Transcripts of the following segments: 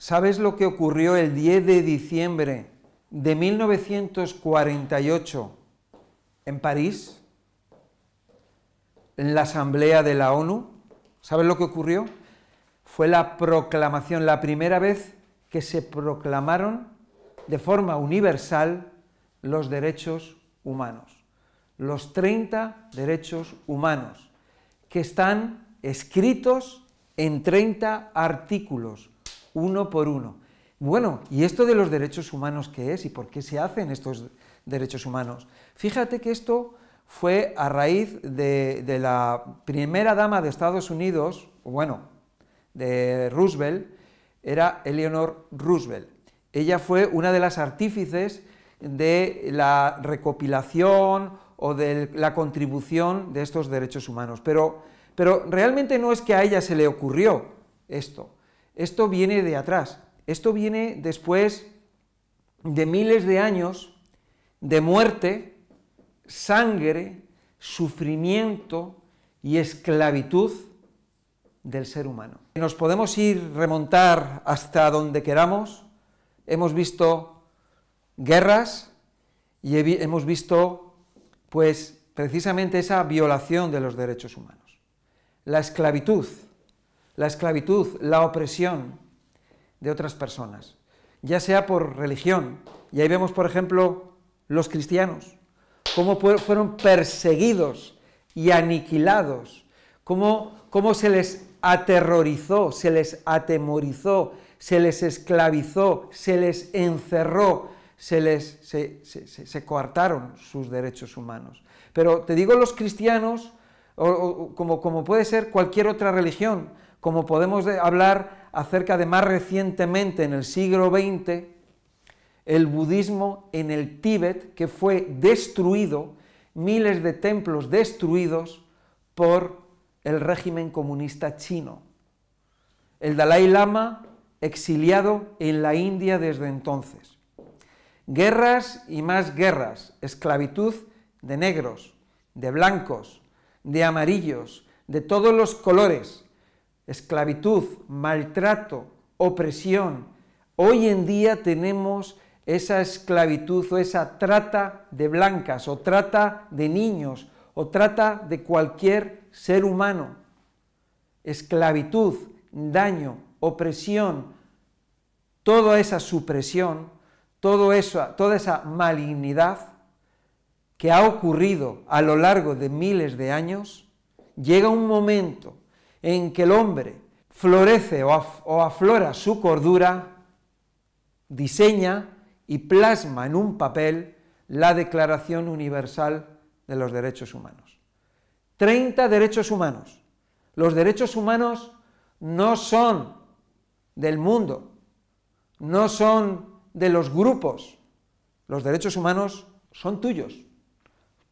¿Sabes lo que ocurrió el 10 de diciembre de 1948 en París? En la Asamblea de la ONU. ¿Sabes lo que ocurrió? Fue la proclamación, la primera vez que se proclamaron de forma universal los derechos humanos. Los 30 derechos humanos que están escritos en 30 artículos, uno por uno. Bueno, ¿y esto de los derechos humanos qué es y por qué se hacen estos derechos humanos? Fíjate que esto fue a raíz de, la primera dama de Estados Unidos, bueno, de Roosevelt, era Eleanor Roosevelt. Ella fue una de las artífices de la recopilación o de la contribución de estos derechos humanos. Pero, pero realmente no es que a ella se le ocurrió esto. Esto viene de atrás. Esto viene después de miles de años de muerte, sangre, sufrimiento y esclavitud del ser humano. Nos podemos ir remontar hasta donde queramos. Hemos visto guerras y hemos visto, pues, precisamente esa violación de los derechos humanos. La esclavitud, la esclavitud, la opresión de otras personas, ya sea por religión, y ahí vemos, por ejemplo, los cristianos, cómo fueron perseguidos y aniquilados, cómo, cómo se les aterrorizó, se les atemorizó, se les esclavizó, se les encerró, se les se, coartaron sus derechos humanos. Pero te digo los cristianos, como, como, puede ser cualquier otra religión, como podemos hablar acerca de más recientemente en el siglo XX, el budismo en el Tíbet, que fue destruido, miles de templos destruidos por el régimen comunista chino. El Dalai Lama exiliado en la India desde entonces. Guerras y más guerras, esclavitud de negros, de blancos, de amarillos, de todos los colores, esclavitud, maltrato, opresión. Hoy en día tenemos esa esclavitud o esa trata de blancas o trata de niños o trata de cualquier ser humano. Esclavitud, daño, opresión, toda esa supresión, todo toda esa malignidad que ha ocurrido a lo largo de miles de años, llega un momento en que el hombre florece o, aflora su cordura, diseña y plasma en un papel la Declaración Universal de los Derechos Humanos. 30 derechos humanos. Los derechos humanos no son del mundo, no son de los grupos. Los derechos humanos son tuyos.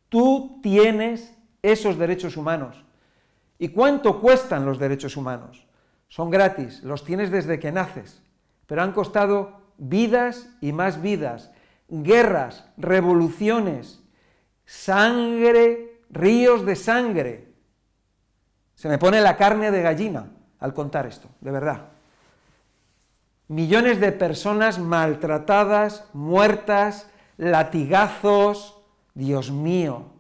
Tú tienes esos derechos humanos. ¿Y cuánto cuestan los derechos humanos? Son gratis, los tienes desde que naces, pero han costado vidas y más vidas, guerras, revoluciones, sangre, ríos de sangre. Se me pone la carne de gallina al contar esto, de verdad. Millones de personas maltratadas, muertas, latigazos, Dios mío.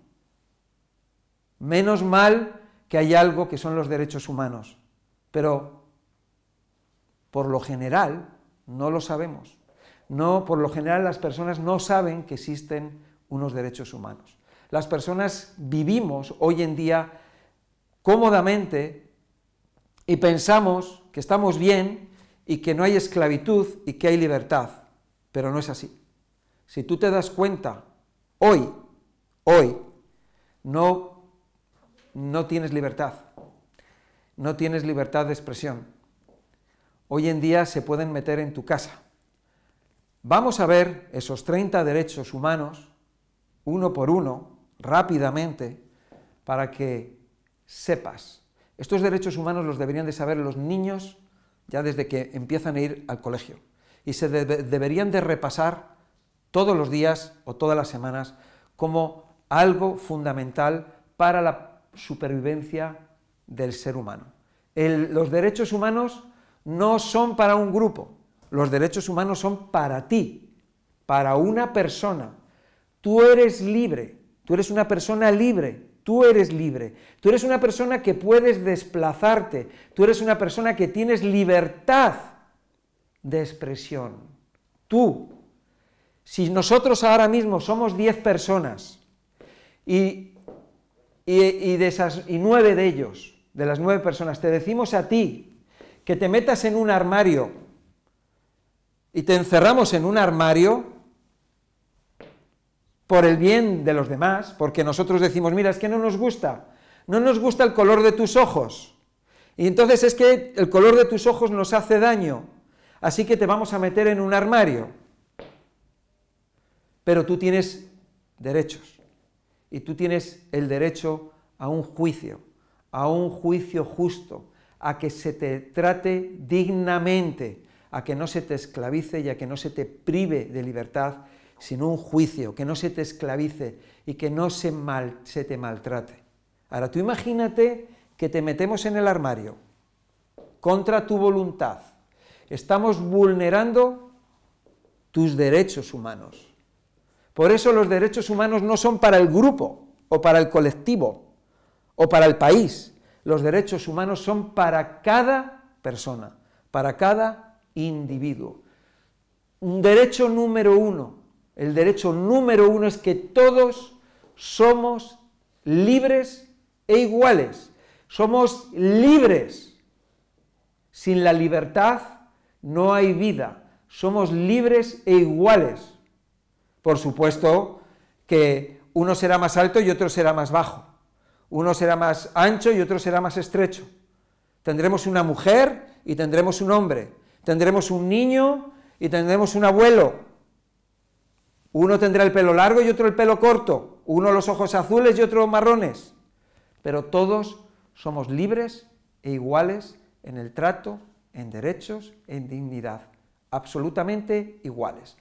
Menos mal que hay algo que son los derechos humanos, pero por lo general no lo sabemos. No, por lo general las personas no saben que existen unos derechos humanos. Las personas vivimos hoy en día cómodamente y pensamos que estamos bien y que no hay esclavitud y que hay libertad, pero no es así. Si tú te das cuenta, hoy, hoy, no no tienes libertad, no tienes libertad de expresión. Hoy en día se pueden meter en tu casa. Vamos a ver esos 30 derechos humanos, uno por uno, rápidamente, para que sepas. Estos derechos humanos los deberían de saber los niños ya desde que empiezan a ir al colegio. Y se deberían de repasar todos los días o todas las semanas como algo fundamental para la supervivencia del ser humano. los derechos humanos no son para un grupo, los derechos humanos son para ti, para una persona. Tú eres libre, tú eres una persona libre, tú eres libre, tú eres una persona que puedes desplazarte, tú eres una persona que tienes libertad de expresión. Tú, si nosotros ahora mismo somos 10 personas y, y, nueve de ellos, de las nueve personas, te decimos a ti que te metas en un armario y te encerramos en un armario por el bien de los demás, porque nosotros decimos, mira, es que no nos gusta, no nos gusta el color de tus ojos, y entonces es que el color de tus ojos nos hace daño, así que te vamos a meter en un armario. Pero tú tienes derechos, y tú tienes el derecho a un juicio, a un juicio justo, a que se te trate dignamente, a que no se te esclavice y a que no se te prive de libertad, sino un juicio, que no se te esclavice y que no se, mal, se te maltrate. Ahora tú imagínate que te metemos en el armario contra tu voluntad. Estamos vulnerando tus derechos humanos. Por eso los derechos humanos no son para el grupo o para el colectivo o para el país. Los derechos humanos son para cada persona, para cada individuo. Un derecho número uno, el derecho número uno es que todos somos libres e iguales. Somos libres. Sin la libertad no hay vida. Somos libres e iguales. Por supuesto que uno será más alto y otro será más bajo. Uno será más ancho y otro será más estrecho. Tendremos una mujer y tendremos un hombre. Tendremos un niño y tendremos un abuelo. Uno tendrá el pelo largo y otro el pelo corto. Uno los ojos azules y otro marrones. Pero todos somos libres e iguales en el trato, en derechos, en dignidad. Absolutamente iguales.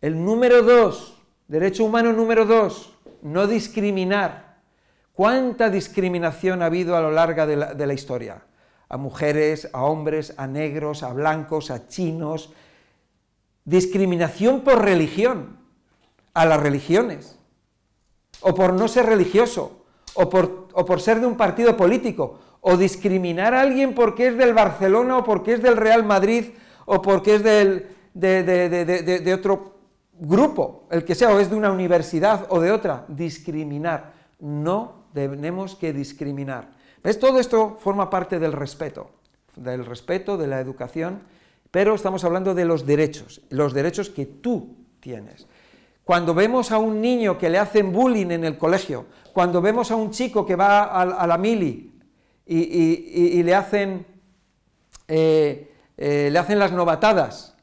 El número dos, derecho humano número dos, no discriminar. ¿Cuánta discriminación ha habido a lo largo de la, historia? A mujeres, a hombres, a negros, a blancos, a chinos. Discriminación por religión, a las religiones. O por no ser religioso, o por, ser de un partido político, o discriminar a alguien porque es del Barcelona, o porque es del Real Madrid, o porque es del, de, de otro grupo, el que sea, o es de una universidad o de otra. Discriminar. No tenemos que discriminar. ¿Ves? Todo esto forma parte del respeto, del respeto, de la educación, pero estamos hablando de los derechos, los derechos que tú tienes. Cuando vemos a un niño que le hacen bullying en el colegio, cuando vemos a un chico que va a, la mili y, le, hacen, eh, eh, le hacen las novatadas,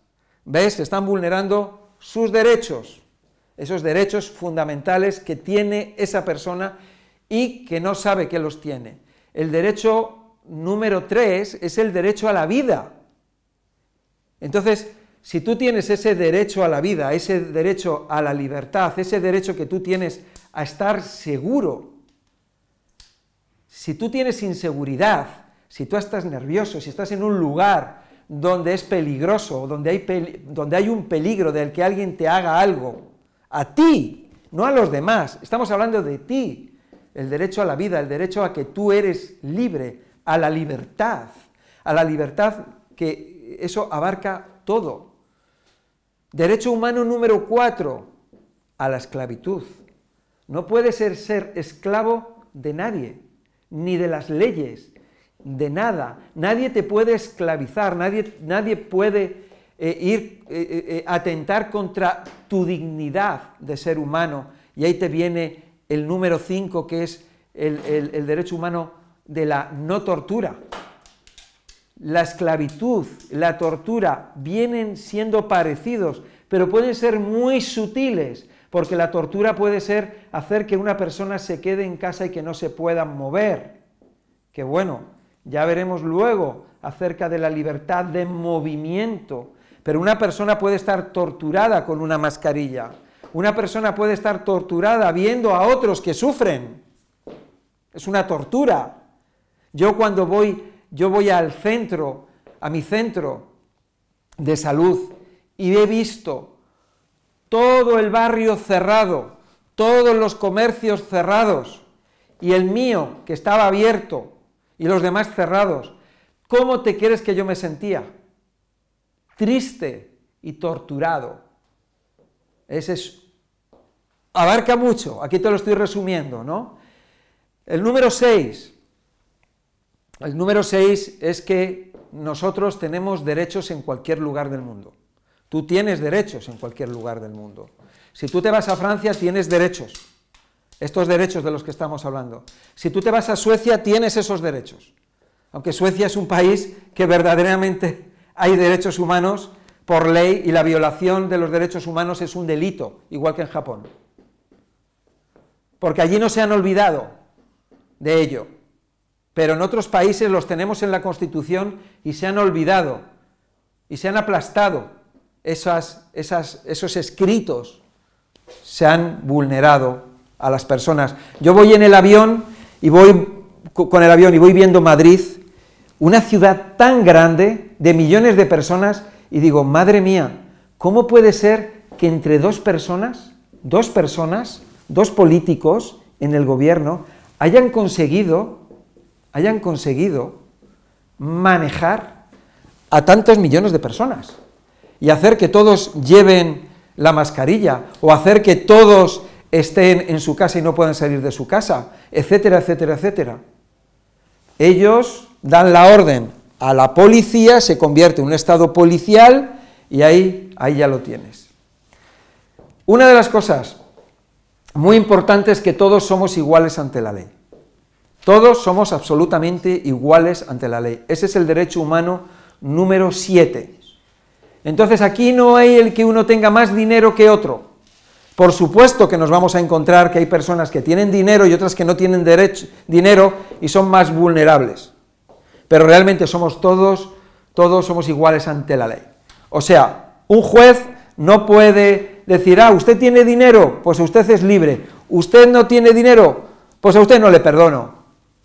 ¿ves? Están vulnerando sus derechos, esos derechos fundamentales que tiene esa persona y que no sabe que los tiene. El derecho número tres es el derecho a la vida. Entonces, si tú tienes ese derecho a la vida, ese derecho a la libertad, ese derecho que tú tienes a estar seguro, si tú tienes inseguridad, si tú estás nervioso, si estás en un lugar donde es peligroso, donde hay, donde hay un peligro del que alguien te haga algo, a ti, no a los demás, estamos hablando de ti, el derecho a la vida, el derecho a que tú eres libre, a la libertad, a la libertad que eso abarca todo. Derecho humano número cuatro, a la esclavitud. No puedes ser, ser esclavo de nadie, ni de las leyes, de nada. Nadie te puede esclavizar, nadie, nadie puede eh, ir eh, eh, atentar contra tu dignidad de ser humano. Y ahí te viene el número 5, que es el, derecho humano de la no tortura. La esclavitud, la tortura vienen siendo parecidos, pero pueden ser muy sutiles, porque la tortura puede ser hacer que una persona se quede en casa y que no se pueda mover. Que bueno, ya veremos luego acerca de la libertad de movimiento, pero una persona puede estar torturada con una mascarilla, una persona puede estar torturada viendo a otros que sufren. Es una tortura. Yo cuando voy, yo voy al centro, a mi centro, de salud y he visto todo el barrio cerrado, todos los comercios cerrados y el mío que estaba abierto y los demás cerrados, ¿cómo te quieres que yo me sentía? Triste y torturado. Ese es abarca mucho, aquí te lo estoy resumiendo, ¿no? El número 6. El número 6 es que nosotros tenemos derechos en cualquier lugar del mundo. Tú tienes derechos en cualquier lugar del mundo. Si tú te vas a Francia, tienes derechos. Estos derechos de los que estamos hablando. Si tú te vas a Suecia, tienes esos derechos. Aunque Suecia es un país que verdaderamente hay derechos humanos por ley y la violación de los derechos humanos es un delito, igual que en Japón. Porque allí no se han olvidado de ello. Pero en otros países los tenemos en la Constitución y se han olvidado y se han aplastado esas, esos escritos, se han vulnerado a las personas. Yo voy en el avión y voy con el avión y voy viendo Madrid, una ciudad tan grande de millones de personas y digo, madre mía, ¿cómo puede ser que entre dos personas, dos personas, dos políticos en el gobierno hayan conseguido, hayan conseguido manejar a tantos millones de personas y hacer que todos lleven la mascarilla o hacer que todos estén en su casa y no puedan salir de su casa, etcétera, etcétera, etcétera. Ellos dan la orden a la policía, se convierte en un estado policial y ahí, ahí ya lo tienes. Una de las cosas muy importantes es que todos somos iguales ante la ley. Todos somos absolutamente iguales ante la ley. Ese es el derecho humano número 7. Entonces aquí no hay el que uno tenga más dinero que otro. Por supuesto que nos vamos a encontrar que hay personas que tienen dinero y otras que no tienen derecho, dinero y son más vulnerables. Pero realmente somos todos, todos somos iguales ante la ley. O sea, un juez no puede decir, ah, usted tiene dinero, pues usted es libre. Usted no tiene dinero, pues a usted no le perdono.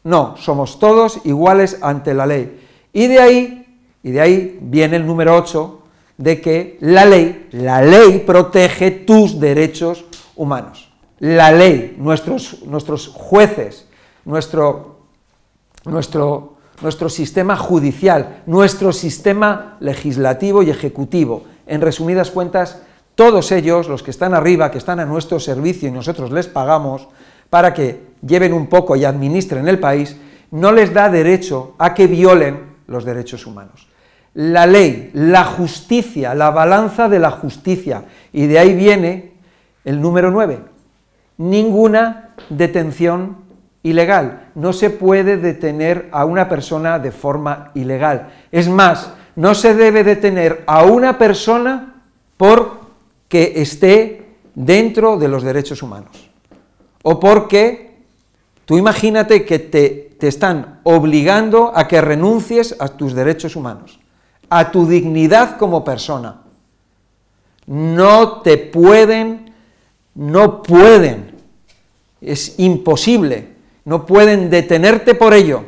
No, somos todos iguales ante la ley. Y de ahí, y de ahí viene el número 8, de que la ley, la ley protege tus derechos humanos. La ley, nuestros, nuestros jueces, nuestro, nuestro, nuestro sistema judicial, nuestro sistema legislativo y ejecutivo. En resumidas cuentas, todos ellos, los que están arriba, que están a nuestro servicio y nosotros les pagamos para que lleven un poco y administren el país, no les da derecho a que violen los derechos humanos la ley, la justicia, la balanza de la justicia. Y de ahí viene el número 9. Ninguna detención ilegal. No se puede detener a una persona de forma ilegal. Es más, no se debe detener a una persona porque esté dentro de los derechos humanos. O porque tú imagínate que te, te están obligando a que renuncies a tus derechos humanos a tu dignidad como persona. No te pueden, no pueden, es imposible, no pueden detenerte por ello,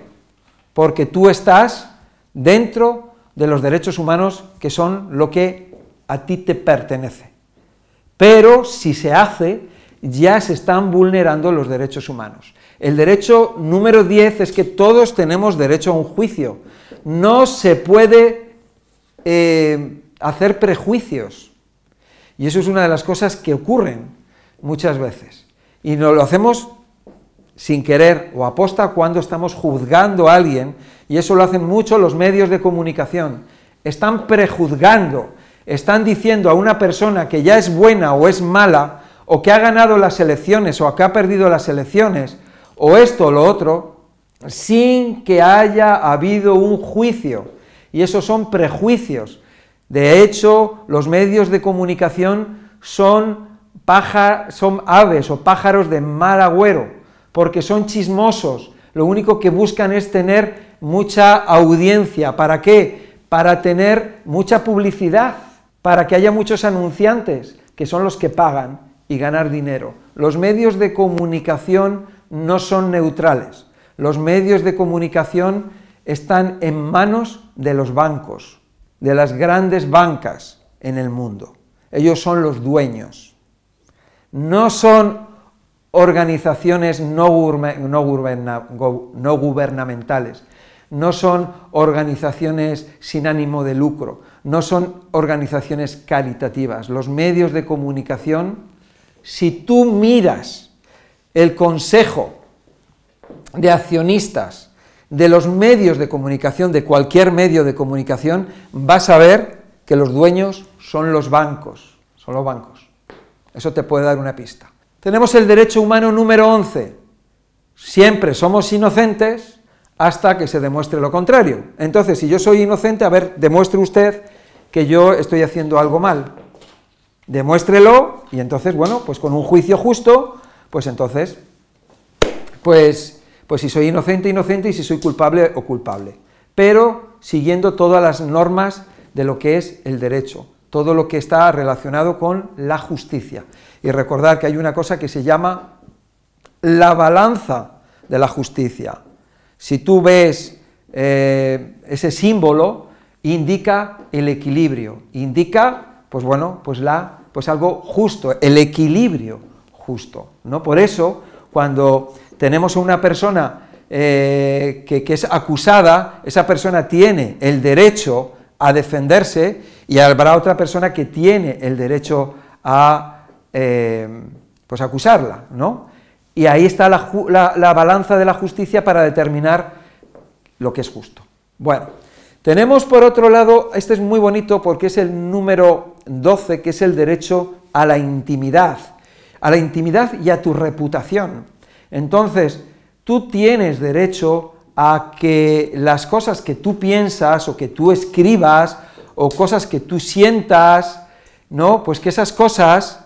porque tú estás dentro de los derechos humanos que son lo que a ti te pertenece. Pero si se hace, ya se están vulnerando los derechos humanos. El derecho número 10 es que todos tenemos derecho a un juicio. No se puede eh, hacer prejuicios. Y eso es una de las cosas que ocurren muchas veces. Y no lo hacemos sin querer o aposta cuando estamos juzgando a alguien, y eso lo hacen mucho los medios de comunicación. Están prejuzgando, están diciendo a una persona que ya es buena o es mala, o que ha ganado las elecciones o que ha perdido las elecciones, o esto o lo otro, sin que haya habido un juicio y esos son prejuicios. De hecho, los medios de comunicación son, son aves o pájaros de mal agüero, porque son chismosos, lo único que buscan es tener mucha audiencia. ¿Para qué? Para tener mucha publicidad, para que haya muchos anunciantes, que son los que pagan y ganar dinero. Los medios de comunicación no son neutrales. Los medios de comunicación están en manos de los bancos de las grandes bancas en el mundo. Ellos son los dueños. No son organizaciones no, gubernamentales, no son organizaciones sin ánimo de lucro, no son organizaciones caritativas. Los medios de comunicación, si tú miras el consejo de accionistas de los medios de comunicación, de cualquier medio de comunicación, vas a ver que los dueños son los bancos, son los bancos. Eso te puede dar una pista. Tenemos el derecho humano número 11. Siempre somos inocentes hasta que se demuestre lo contrario. Entonces, si yo soy inocente, a ver, demuestre usted que yo estoy haciendo algo mal. Demuéstrelo y entonces, bueno, pues con un juicio justo, pues entonces, pues, pues si soy inocente, inocente y si soy culpable o culpable. Pero siguiendo todas las normas de lo que es el derecho, todo lo que está relacionado con la justicia. Y recordar que hay una cosa que se llama la balanza de la justicia. Si tú ves eh, ese símbolo, indica el equilibrio, indica, pues bueno, pues, la, pues algo justo, el equilibrio justo. ¿no? Por eso, cuando tenemos a una persona eh, que, es acusada, esa persona tiene el derecho a defenderse y habrá otra persona que tiene el derecho a eh, pues acusarla, ¿no? Y ahí está la, balanza de la justicia para determinar lo que es justo. Bueno, tenemos por otro lado, este es muy bonito porque es el número 12, que es el derecho a la intimidad, a la intimidad y a tu reputación. Entonces, tú tienes derecho a que las cosas que tú piensas o que tú escribas o cosas que tú sientas, ¿no? Pues que esas cosas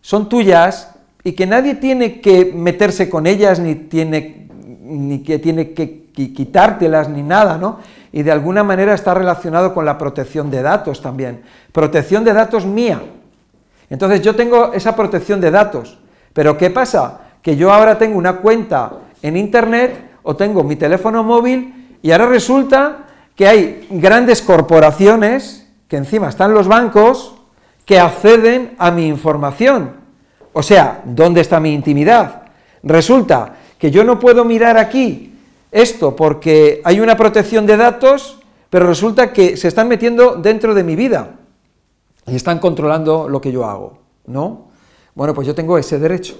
son tuyas y que nadie tiene que meterse con ellas, ni, tiene, ni que tiene que quitártelas, ni nada, ¿no? Y de alguna manera está relacionado con la protección de datos también. Protección de datos mía. Entonces yo tengo esa protección de datos, pero ¿qué pasa? Que yo ahora tengo una cuenta en Internet o tengo mi teléfono móvil y ahora resulta que hay grandes corporaciones, que encima están los bancos, que acceden a mi información. O sea, ¿dónde está mi intimidad? Resulta que yo no puedo mirar aquí esto porque hay una protección de datos, pero resulta que se están metiendo dentro de mi vida y están controlando lo que yo hago, ¿no? Bueno, pues yo tengo ese derecho.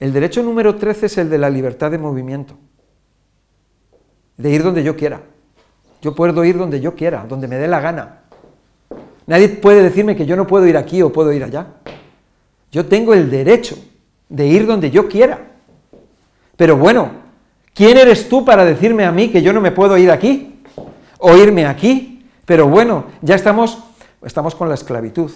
El derecho número 13 es el de la libertad de movimiento, de ir donde yo quiera. Yo puedo ir donde yo quiera, donde me dé la gana. Nadie puede decirme que yo no puedo ir aquí o puedo ir allá. Yo tengo el derecho de ir donde yo quiera. Pero bueno, ¿quién eres tú para decirme a mí que yo no me puedo ir aquí o irme aquí? Pero bueno, ya estamos, estamos con la esclavitud.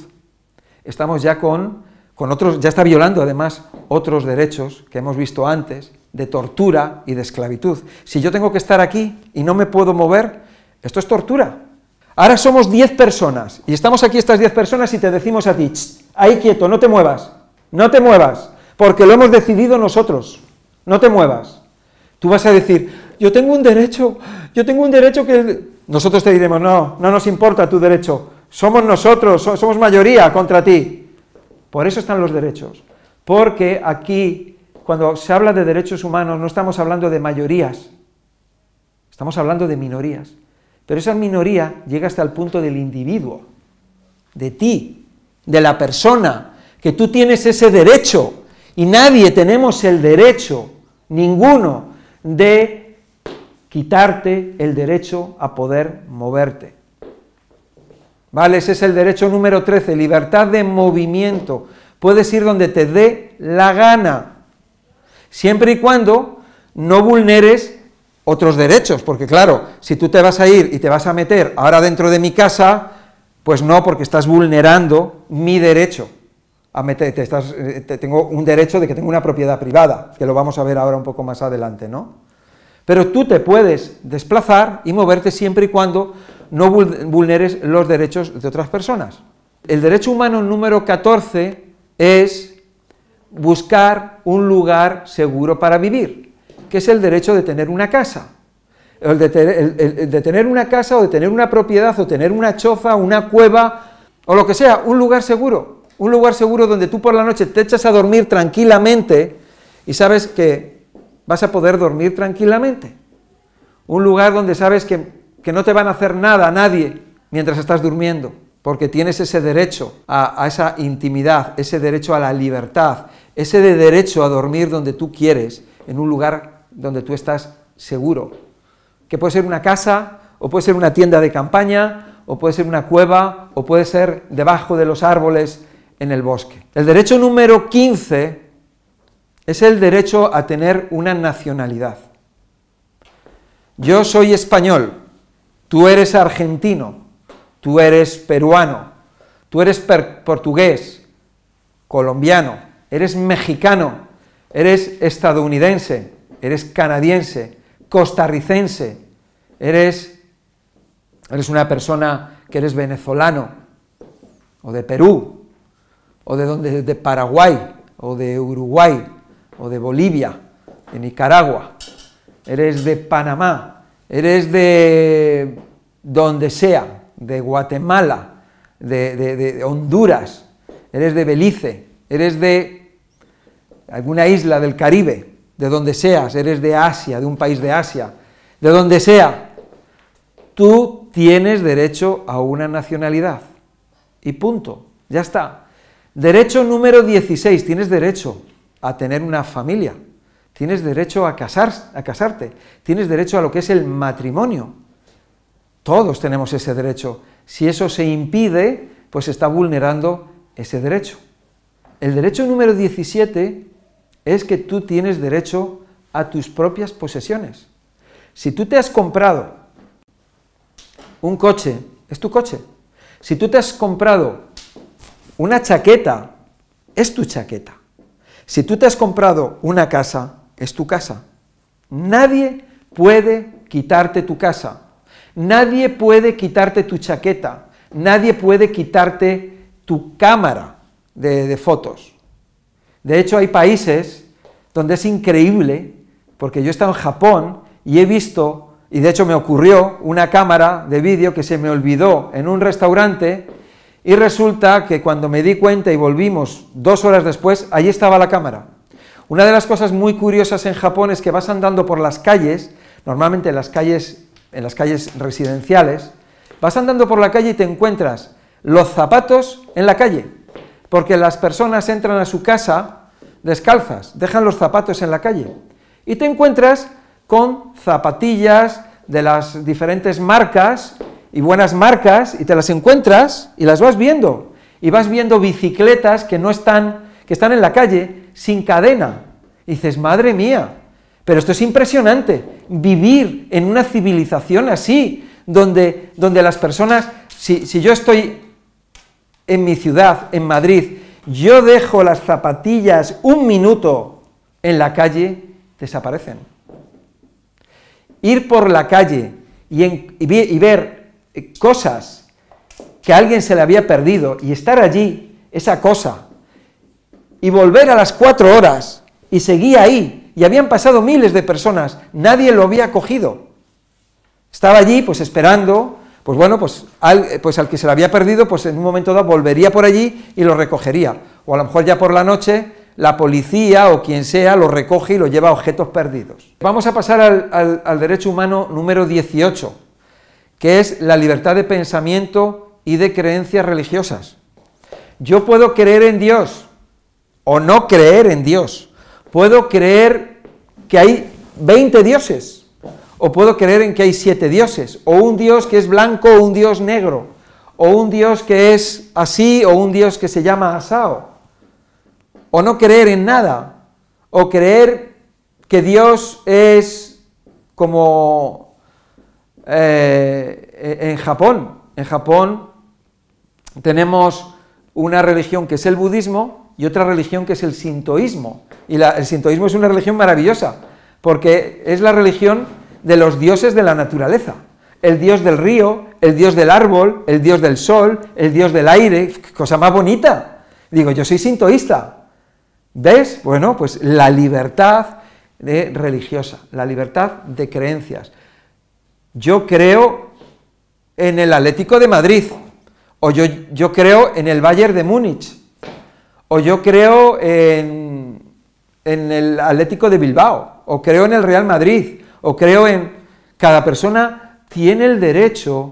Estamos ya con, con otros, ya está violando además otros derechos que hemos visto antes, de tortura y de esclavitud. Si yo tengo que estar aquí y no me puedo mover, esto es tortura. Ahora somos 10 personas y estamos aquí estas 10 personas y te decimos a ti, ahí quieto, no te muevas, no te muevas, porque lo hemos decidido nosotros, no te muevas. Tú vas a decir, yo tengo un derecho, yo tengo un derecho que... Nosotros te diremos, no, no nos importa tu derecho, somos nosotros, somos mayoría contra ti. Por eso están los derechos, porque aquí, cuando se habla de derechos humanos, no estamos hablando de mayorías, estamos hablando de minorías. Pero esa minoría llega hasta el punto del individuo, de ti, de la persona, que tú tienes ese derecho y nadie tenemos el derecho, ninguno, de quitarte el derecho a poder moverte. ¿Vale? Ese es el derecho número 13, libertad de movimiento. Puedes ir donde te dé la gana, siempre y cuando no vulneres otros derechos, porque claro, si tú te vas a ir y te vas a meter ahora dentro de mi casa, pues no, porque estás vulnerando mi derecho a meterte, estás, eh, tengo un derecho de que tengo una propiedad privada, que lo vamos a ver ahora un poco más adelante, ¿no? Pero tú te puedes desplazar y moverte siempre y cuando no vulneres los derechos de otras personas. El derecho humano número 14 es buscar un lugar seguro para vivir que es el derecho de tener una casa. el de, tener una casa o de tener una propiedad o tener una choza, una cueva o lo que sea, un lugar seguro, un lugar seguro donde tú por la noche te echas a dormir tranquilamente y sabes que vas a poder dormir tranquilamente. Un lugar donde sabes que, que no te van a hacer nada a nadie mientras estás durmiendo, porque tienes ese derecho a, esa intimidad, ese derecho a la libertad, ese de derecho a dormir donde tú quieres, en un lugar donde tú estás seguro, que puede ser una casa, o puede ser una tienda de campaña, o puede ser una cueva, o puede ser debajo de los árboles en el bosque. El derecho número 15 es el derecho a tener una nacionalidad. Yo soy español, tú eres argentino, tú eres peruano, tú eres portugués, colombiano, eres mexicano, eres estadounidense, eres canadiense, costarricense, eres, eres una persona que eres venezolano, o de Perú, o de, donde, de Paraguay, o de Uruguay, o de Bolivia, de Nicaragua, eres de Panamá, eres de donde sea, de Guatemala, de, Honduras, eres de Belice, eres de alguna isla del Caribe, de donde seas, eres de Asia, de un país de Asia, de donde sea, tú tienes derecho a una nacionalidad. Y punto, ya está. Derecho número 16, tienes derecho a tener una familia, tienes derecho a, a casarte, tienes derecho a lo que es el matrimonio. Todos tenemos ese derecho. Si eso se impide, pues está vulnerando ese derecho. El derecho número 17 es que tú tienes derecho a tus propias posesiones. Si tú te has comprado un coche, es tu coche. Si tú te has comprado una chaqueta, es tu chaqueta. Si tú te has comprado una casa, es tu casa. Nadie puede quitarte tu casa. Nadie puede quitarte tu chaqueta. Nadie puede quitarte tu cámara de, fotos. De hecho, hay países donde es increíble, porque yo he estado en Japón y he visto, y de hecho me ocurrió, una cámara de vídeo que se me olvidó en un restaurante y resulta que cuando me di cuenta y volvimos dos horas después, allí estaba la cámara. Una de las cosas muy curiosas en Japón es que vas andando por las calles, normalmente en las calles, en las calles residenciales, vas andando por la calle y te encuentras los zapatos en la calle porque las personas entran a su casa descalzas, dejan los zapatos en la calle y te encuentras con zapatillas de las diferentes marcas y buenas marcas y te las encuentras y las vas viendo y vas viendo bicicletas que no están están en la calle sin cadena. Y dices, "Madre mía, pero esto es impresionante, vivir en una civilización así, donde, donde las personas, si, si yo estoy en mi ciudad, en Madrid, yo dejo las zapatillas un minuto en la calle, desaparecen. Ir por la calle y, ver eh, cosas que a alguien se le había perdido y estar allí, esa cosa, y volver a las cuatro horas y seguía ahí, y habían pasado miles de personas, nadie lo había cogido. Estaba allí pues esperando pues bueno, pues al, pues al que se lo había perdido, pues en un momento dado volvería por allí y lo recogería. O a lo mejor ya por la noche la policía o quien sea lo recoge y lo lleva a objetos perdidos. Vamos a pasar al, derecho humano número 18, que es la libertad de pensamiento y de creencias religiosas. Yo puedo creer en Dios o no creer en Dios. Puedo creer que hay 20 dioses o puedo creer en que hay siete dioses, o un dios que es blanco o un dios negro, o un dios que es así o un dios que se llama asao, o no creer en nada, o creer que Dios es como eh, en Japón. En Japón tenemos una religión que es el budismo y otra religión que es el sintoísmo. Y el sintoísmo es una religión maravillosa, porque es la religión de los dioses de la naturaleza. El dios del río, el dios del árbol, el dios del sol, el dios del aire, cosa más bonita. Digo, yo soy sintoísta. ¿Ves? Bueno, pues la libertad religiosa, la libertad de creencias. yo creo en el Atlético de Madrid, o yo, yo creo en el Bayern de Múnich, o yo creo en, el Atlético de Bilbao, o creo en el Real Madrid, o creo en... Cada persona tiene el derecho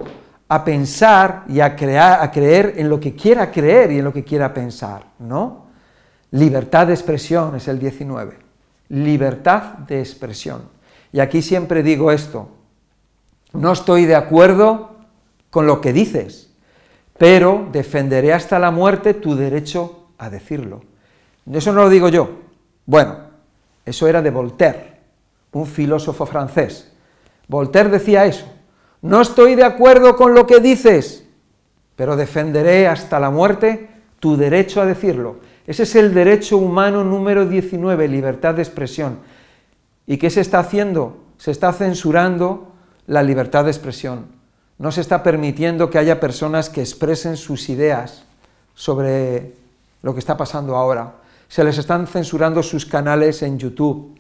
a pensar y a, a creer en lo que quiera creer y en lo que quiera pensar, ¿no? Libertad de expresión es el 19. Libertad de expresión. Y aquí siempre digo esto, no estoy de acuerdo con lo que dices, pero defenderé hasta la muerte tu derecho a decirlo. Eso no lo digo yo. Bueno, eso era de Voltaire, un filósofo francés. Voltaire decía eso. No estoy de acuerdo con lo que dices, pero defenderé hasta la muerte tu derecho a decirlo. Ese es el derecho humano número 19, libertad de expresión. ¿Y qué se está haciendo? Se está censurando la libertad de expresión. No se está permitiendo que haya personas que expresen sus ideas sobre lo que está pasando ahora. Se les están censurando sus canales en YouTube,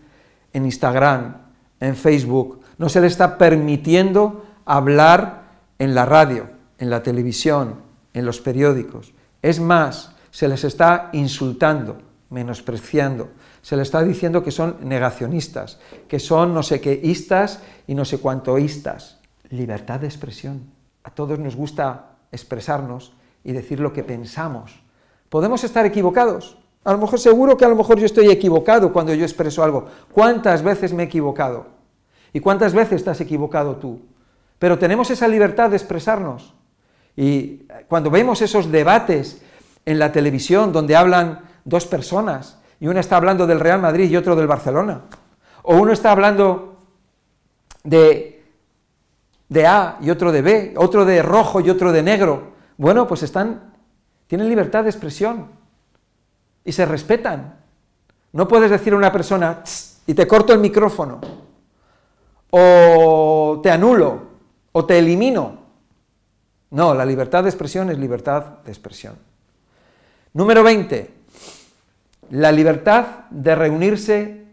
en Instagram, en Facebook. No se les está permitiendo hablar en la radio, en la televisión, en los periódicos. Es más, se les está insultando, menospreciando, se les está diciendo que son negacionistas, que son no sé quéistas y no sé cuántoístas. Libertad de expresión. A todos nos gusta expresarnos y decir lo que pensamos. ¿Podemos estar equivocados? A lo mejor seguro que a lo mejor yo estoy equivocado cuando yo expreso algo. ¿Cuántas veces me he equivocado? ¿Y cuántas veces estás equivocado tú? pero tenemos esa libertad de expresarnos. Y cuando vemos esos debates en la televisión donde hablan dos personas, y uno está hablando del Real Madrid y otro del Barcelona, o uno está hablando de, de A y otro de B, otro de rojo y otro de negro, bueno, pues están, tienen libertad de expresión y se respetan. No puedes decir a una persona, y te corto el micrófono, o te anulo, o te elimino. No, la libertad de expresión es libertad de expresión. Número 20, la libertad de reunirse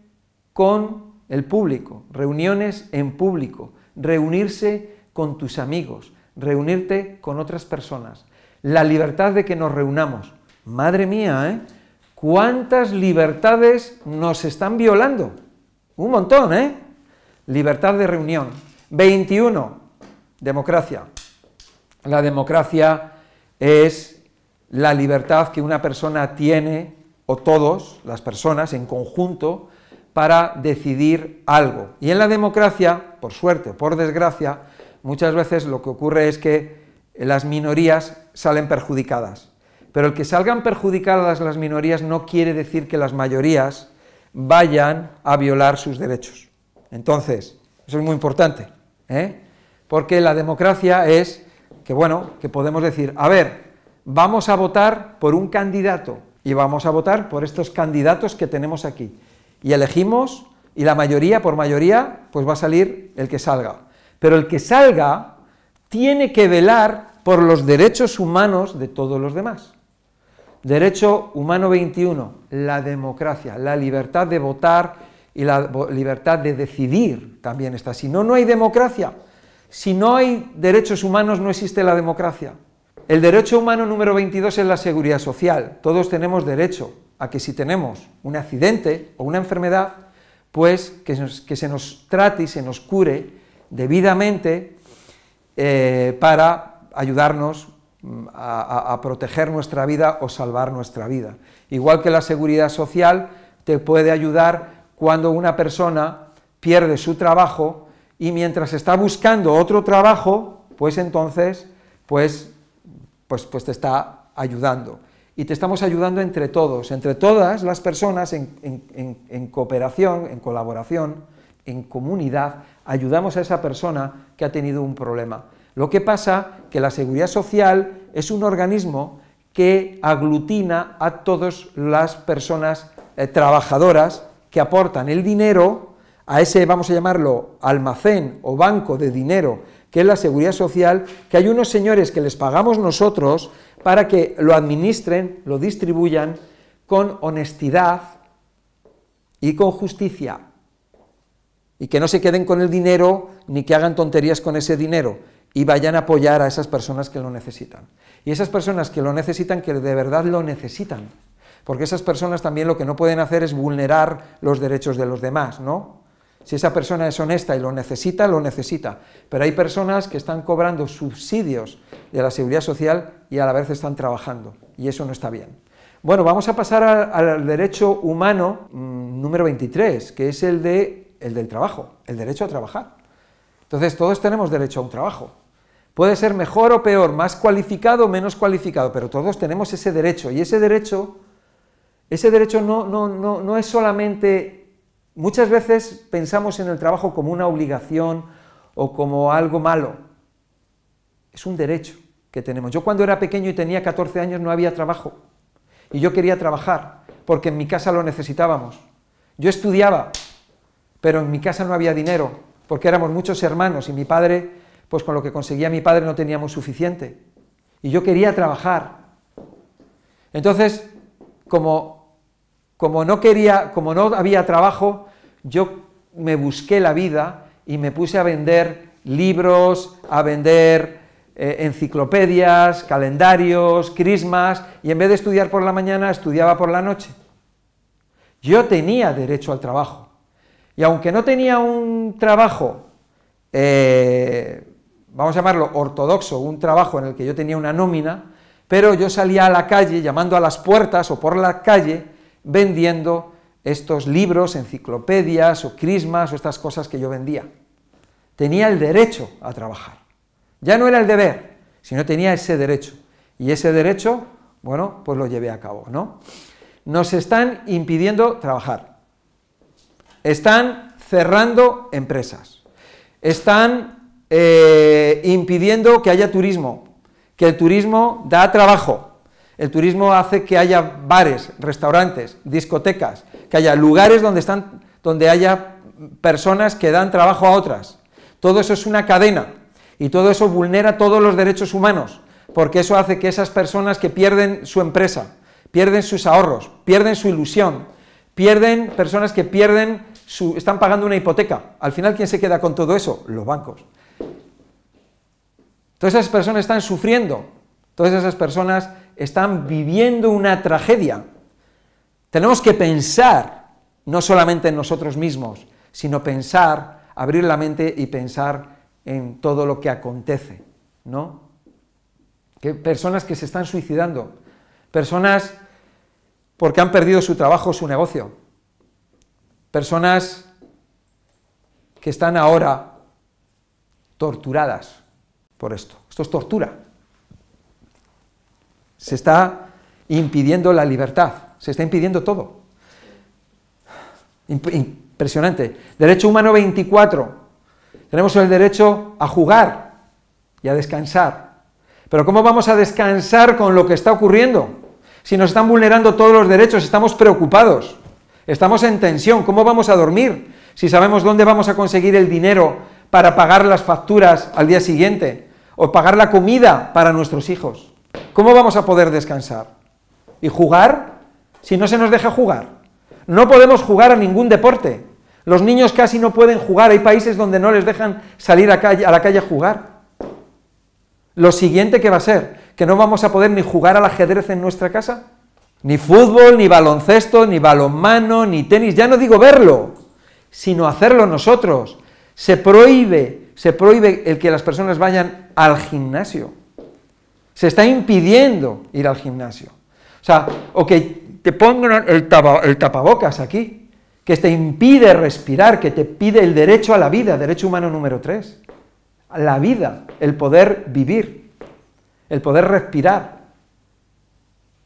con el público, reuniones en público, reunirse con tus amigos, reunirte con otras personas, la libertad de que nos reunamos. Madre mía, ¿eh? ¿Cuántas libertades nos están violando? Un montón, ¿eh? Libertad de reunión. 21. Democracia. La democracia es la libertad que una persona tiene, o todos, las personas en conjunto, para decidir algo. Y en la democracia, por suerte o por desgracia, muchas veces lo que ocurre es que las minorías salen perjudicadas. Pero el que salgan perjudicadas las minorías no quiere decir que las mayorías vayan a violar sus derechos. Entonces, eso es muy importante. ¿eh? porque la democracia es que, bueno, que podemos decir, a ver, vamos a votar por un candidato y vamos a votar por estos candidatos que tenemos aquí. Y elegimos, y la mayoría, por mayoría, pues va a salir el que salga. Pero el que salga tiene que velar por los derechos humanos de todos los demás. Derecho humano 21, la democracia, la libertad de votar y la libertad de decidir también está. Si no, no hay democracia. Si no hay derechos humanos, no existe la democracia. El derecho humano número 22 es la seguridad social. Todos tenemos derecho a que si tenemos un accidente o una enfermedad, pues que, se nos trate y se nos cure debidamente eh, para ayudarnos mm, a, proteger nuestra vida o salvar nuestra vida. Igual que la seguridad social te puede ayudar cuando una persona pierde su trabajo y mientras está buscando otro trabajo, pues entonces, pues, pues, pues te está ayudando. Y te estamos ayudando entre todos, entre todas las personas en, cooperación, en colaboración, en comunidad, ayudamos a esa persona que ha tenido un problema. Lo que pasa que la seguridad social es un organismo que aglutina a todas las personas eh, trabajadoras que aportan el dinero a ese, vamos a llamarlo, almacén o banco de dinero, que es la seguridad social, que hay unos señores que les pagamos nosotros para que lo administren, lo distribuyan con honestidad y con justicia. y que no se queden con el dinero ni que hagan tonterías con ese dinero y vayan a apoyar a esas personas que lo necesitan. Y esas personas que lo necesitan, que de verdad lo necesitan, porque esas personas también lo que no pueden hacer es vulnerar los derechos de los demás, ¿no? Si esa persona es honesta y lo necesita, lo necesita. Pero hay personas que están cobrando subsidios de la seguridad social y a la vez están trabajando, y eso no está bien. Bueno, vamos a pasar al derecho humano mm, número 23, que es el, de, el del trabajo, el derecho a trabajar. Entonces, todos tenemos derecho a un trabajo. Puede ser mejor o peor, más cualificado o menos cualificado, pero todos tenemos ese derecho. Y ese derecho, ese derecho no, no, no, no es solamente... Muchas veces pensamos en el trabajo como una obligación o como algo malo. Es un derecho que tenemos. Yo cuando era pequeño y tenía 14 años no había trabajo. Y yo quería trabajar, porque en mi casa lo necesitábamos. Yo estudiaba, pero en mi casa no había dinero, porque éramos muchos hermanos y mi padre, pues con lo que conseguía mi padre no teníamos suficiente. Y yo quería trabajar. Entonces, como, como no quería, como no había trabajo, yo me busqué la vida y me puse a vender libros, a vender eh, enciclopedias, calendarios, crismas, y en vez de estudiar por la mañana, estudiaba por la noche. Yo tenía derecho al trabajo. Y aunque no tenía un trabajo, eh, vamos a llamarlo ortodoxo, un trabajo en el que yo tenía una nómina, pero yo salía a la calle, llamando a las puertas o por la calle, vendiendo estos libros, enciclopedias o crismas o estas cosas que yo vendía. Tenía el derecho a trabajar. Ya no era el deber, sino tenía ese derecho. Y ese derecho, bueno, pues lo llevé a cabo, ¿no? Nos están impidiendo trabajar. Están cerrando empresas. Están eh, impidiendo que haya turismo, que el turismo da trabajo. El turismo hace que haya bares, restaurantes, discotecas, que haya lugares donde, están, donde haya personas que dan trabajo a otras. Todo eso es una cadena y todo eso vulnera todos los derechos humanos, porque eso hace que esas personas que pierden su empresa, pierden sus ahorros, pierden su ilusión, pierden personas que pierden su, están pagando una hipoteca. Al final, ¿quién se queda con todo eso? Los bancos. Todas esas personas están sufriendo, todas esas personas están viviendo una tragedia. Tenemos que pensar, no solamente en nosotros mismos, sino pensar, abrir la mente y pensar en todo lo que acontece, ¿no? Que personas que se están suicidando, personas porque han perdido su trabajo, su negocio, personas que están ahora torturadas por esto. Esto es tortura. Se está impidiendo la libertad, se está impidiendo todo. Impresionante. Derecho humano 24. Tenemos el derecho a jugar y a descansar. Pero ¿cómo vamos a descansar con lo que está ocurriendo? Si nos están vulnerando todos los derechos, estamos preocupados, estamos en tensión, ¿cómo vamos a dormir? Si sabemos dónde vamos a conseguir el dinero para pagar las facturas al día siguiente o pagar la comida para nuestros hijos. ¿Cómo vamos a poder descansar? ¿Y jugar? Si no se nos deja jugar. No podemos jugar a ningún deporte. Los niños casi no pueden jugar, hay países donde no les dejan salir a, la calle a jugar. Lo siguiente que va a ser, que no vamos a poder ni jugar al ajedrez en nuestra casa, ni fútbol, ni baloncesto, ni balonmano, ni tenis, ya no digo verlo, sino hacerlo nosotros. Se prohíbe, se prohíbe el que las personas vayan al gimnasio. Se está impidiendo ir al gimnasio. O sea, o que te pongan el tapabocas aquí, que te impide respirar, que te pide el derecho a la vida, derecho humano número 3. La vida, el poder vivir, el poder respirar.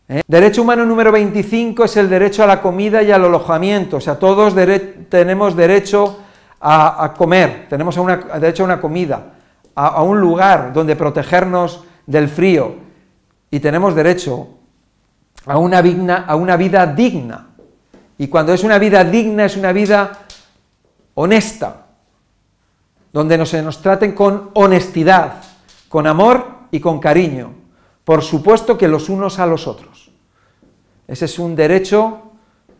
¿Eh? Derecho humano número 25 es el derecho a la comida y al alojamiento, o sea, todos tenemos derecho a, comer, tenemos derecho a una comida, a, un lugar donde protegernos del frío y tenemos derecho a una, una vida digna. Y cuando es una vida digna, es una vida honesta, donde se nos traten con honestidad, con amor y con cariño, por supuesto que los unos a los otros. Ese es un derecho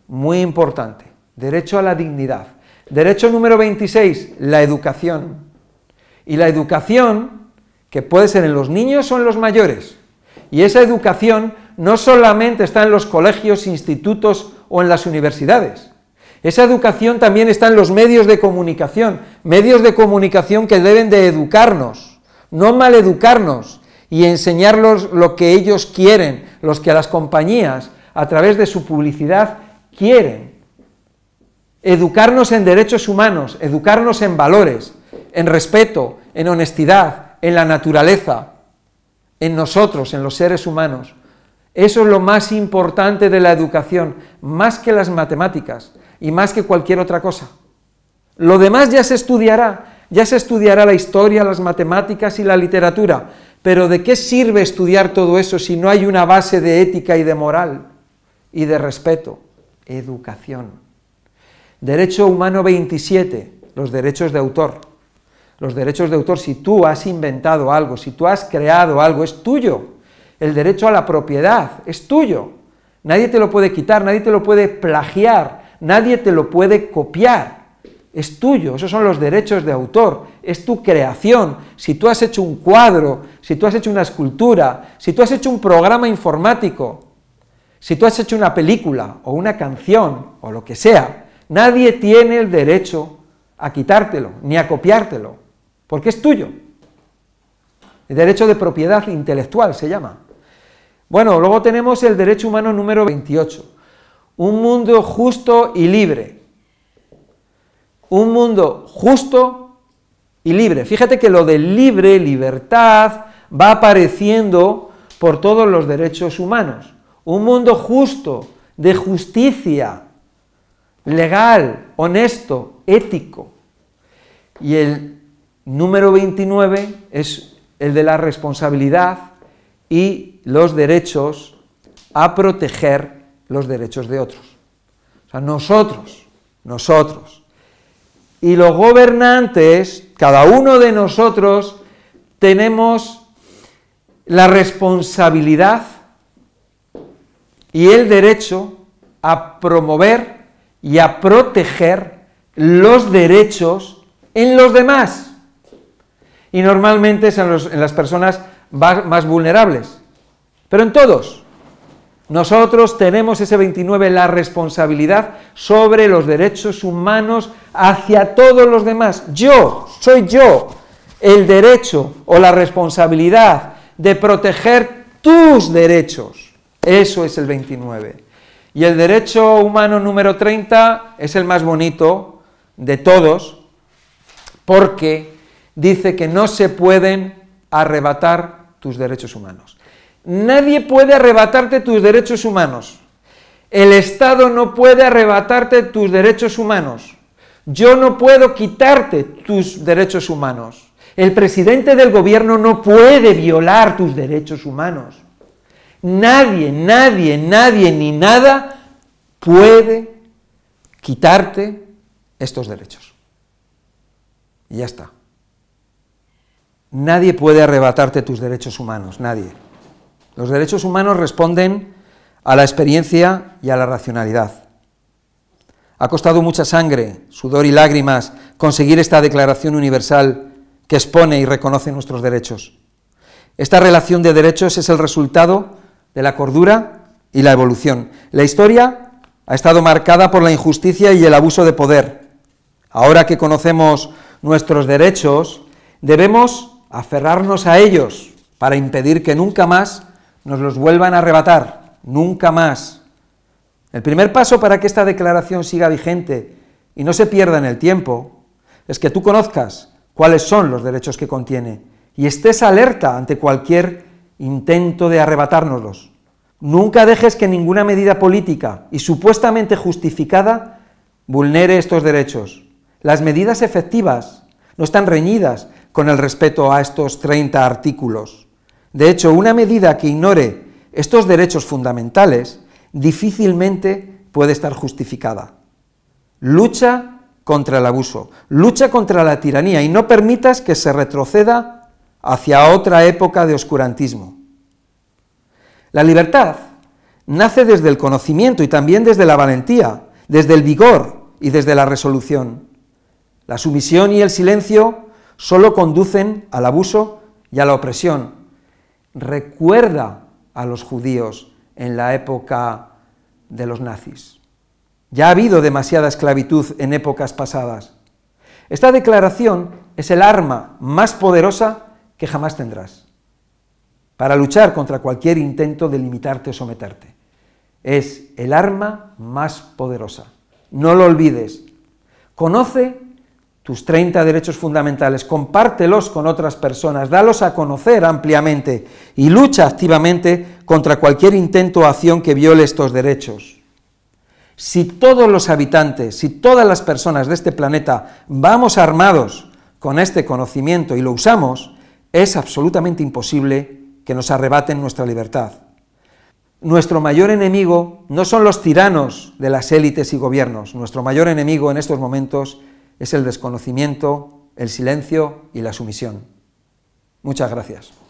muy importante, derecho a la dignidad. Derecho número 26, la educación. Y la educación, que puede ser en los niños o en los mayores. Y esa educación no solamente está en los colegios, institutos o en las universidades. Esa educación también está en los medios de comunicación, medios de comunicación que deben de educarnos, no maleducarnos y enseñarlos lo que ellos quieren, los que las compañías, a través de su publicidad, quieren. Educarnos en derechos humanos, educarnos en valores, en respeto, en honestidad, en la naturaleza, en nosotros, en los seres humanos. Eso es lo más importante de la educación, más que las matemáticas y más que cualquier otra cosa. Lo demás ya se estudiará, ya se estudiará la historia, las matemáticas y la literatura, pero ¿de qué sirve estudiar todo eso si no hay una base de ética y de moral y de respeto? Educación. Derecho humano 27, los derechos de autor los derechos de autor, si tú has inventado algo, si tú has creado algo, es tuyo. El derecho a la propiedad es tuyo. Nadie te lo puede quitar, nadie te lo puede plagiar, nadie te lo puede copiar. Es tuyo, esos son los derechos de autor, es tu creación. Si tú has hecho un cuadro, si tú has hecho una escultura, si tú has hecho un programa informático, si tú has hecho una película o una canción o lo que sea, nadie tiene el derecho a quitártelo ni a copiártelo porque es tuyo. El derecho de propiedad intelectual se llama. Bueno, luego tenemos el derecho humano número 28. Un mundo justo y libre. Un mundo justo y libre. Fíjate que lo de libre, libertad, va apareciendo por todos los derechos humanos. Un mundo justo, de justicia, legal, honesto, ético. Y el Número 29 es el de la responsabilidad y los derechos a proteger los derechos de otros. O sea, nosotros, nosotros. Y los gobernantes, cada uno de nosotros, tenemos la responsabilidad y el derecho a promover y a proteger los derechos en los demás y normalmente es en, las personas más vulnerables. Pero en todos, nosotros tenemos ese 29, la responsabilidad sobre los derechos humanos hacia todos los demás. Yo, soy yo, el derecho o la responsabilidad de proteger tus derechos. Eso es el 29. Y el derecho humano número 30 es el más bonito de todos, porque dice que no se pueden arrebatar tus derechos humanos. Nadie puede arrebatarte tus derechos humanos. El Estado no puede arrebatarte tus derechos humanos. Yo no puedo quitarte tus derechos humanos. El presidente del gobierno no puede violar tus derechos humanos. Nadie, nadie, nadie ni nada puede quitarte estos derechos. Y ya está. Nadie puede arrebatarte tus derechos humanos, nadie. Los derechos humanos responden a la experiencia y a la racionalidad. Ha costado mucha sangre, sudor y lágrimas conseguir esta Declaración Universal que expone y reconoce nuestros derechos. Esta relación de derechos es el resultado de la cordura y la evolución. La historia ha estado marcada por la injusticia y el abuso de poder. Ahora que conocemos nuestros derechos, debemos aferrarnos a ellos para impedir que nunca más nos los vuelvan a arrebatar, nunca más. El primer paso para que esta declaración siga vigente y no se pierda en el tiempo es que tú conozcas cuáles son los derechos que contiene y estés alerta ante cualquier intento de arrebatárnoslos. Nunca dejes que ninguna medida política y supuestamente justificada vulnere estos derechos. Las medidas efectivas no están reñidas con el respeto a estos 30 artículos. De hecho, una medida que ignore estos derechos fundamentales difícilmente puede estar justificada. Lucha contra el abuso, lucha contra la tiranía y no permitas que se retroceda hacia otra época de oscurantismo. La libertad nace desde el conocimiento y también desde la valentía, desde el vigor y desde la resolución. La sumisión y el silencio solo conducen al abuso y a la opresión. Recuerda a los judíos en la época de los nazis. Ya ha habido demasiada esclavitud en épocas pasadas. Esta declaración es el arma más poderosa que jamás tendrás para luchar contra cualquier intento de limitarte o someterte. Es el arma más poderosa. No lo olvides. Conoce tus 30 derechos fundamentales, compártelos con otras personas, dalos a conocer ampliamente y lucha activamente contra cualquier intento o acción que viole estos derechos. Si todos los habitantes, si todas las personas de este planeta vamos armados con este conocimiento y lo usamos, es absolutamente imposible que nos arrebaten nuestra libertad. Nuestro mayor enemigo no son los tiranos de las élites y gobiernos, nuestro mayor enemigo en estos momentos es el desconocimiento, el silencio y la sumisión. Muchas gracias.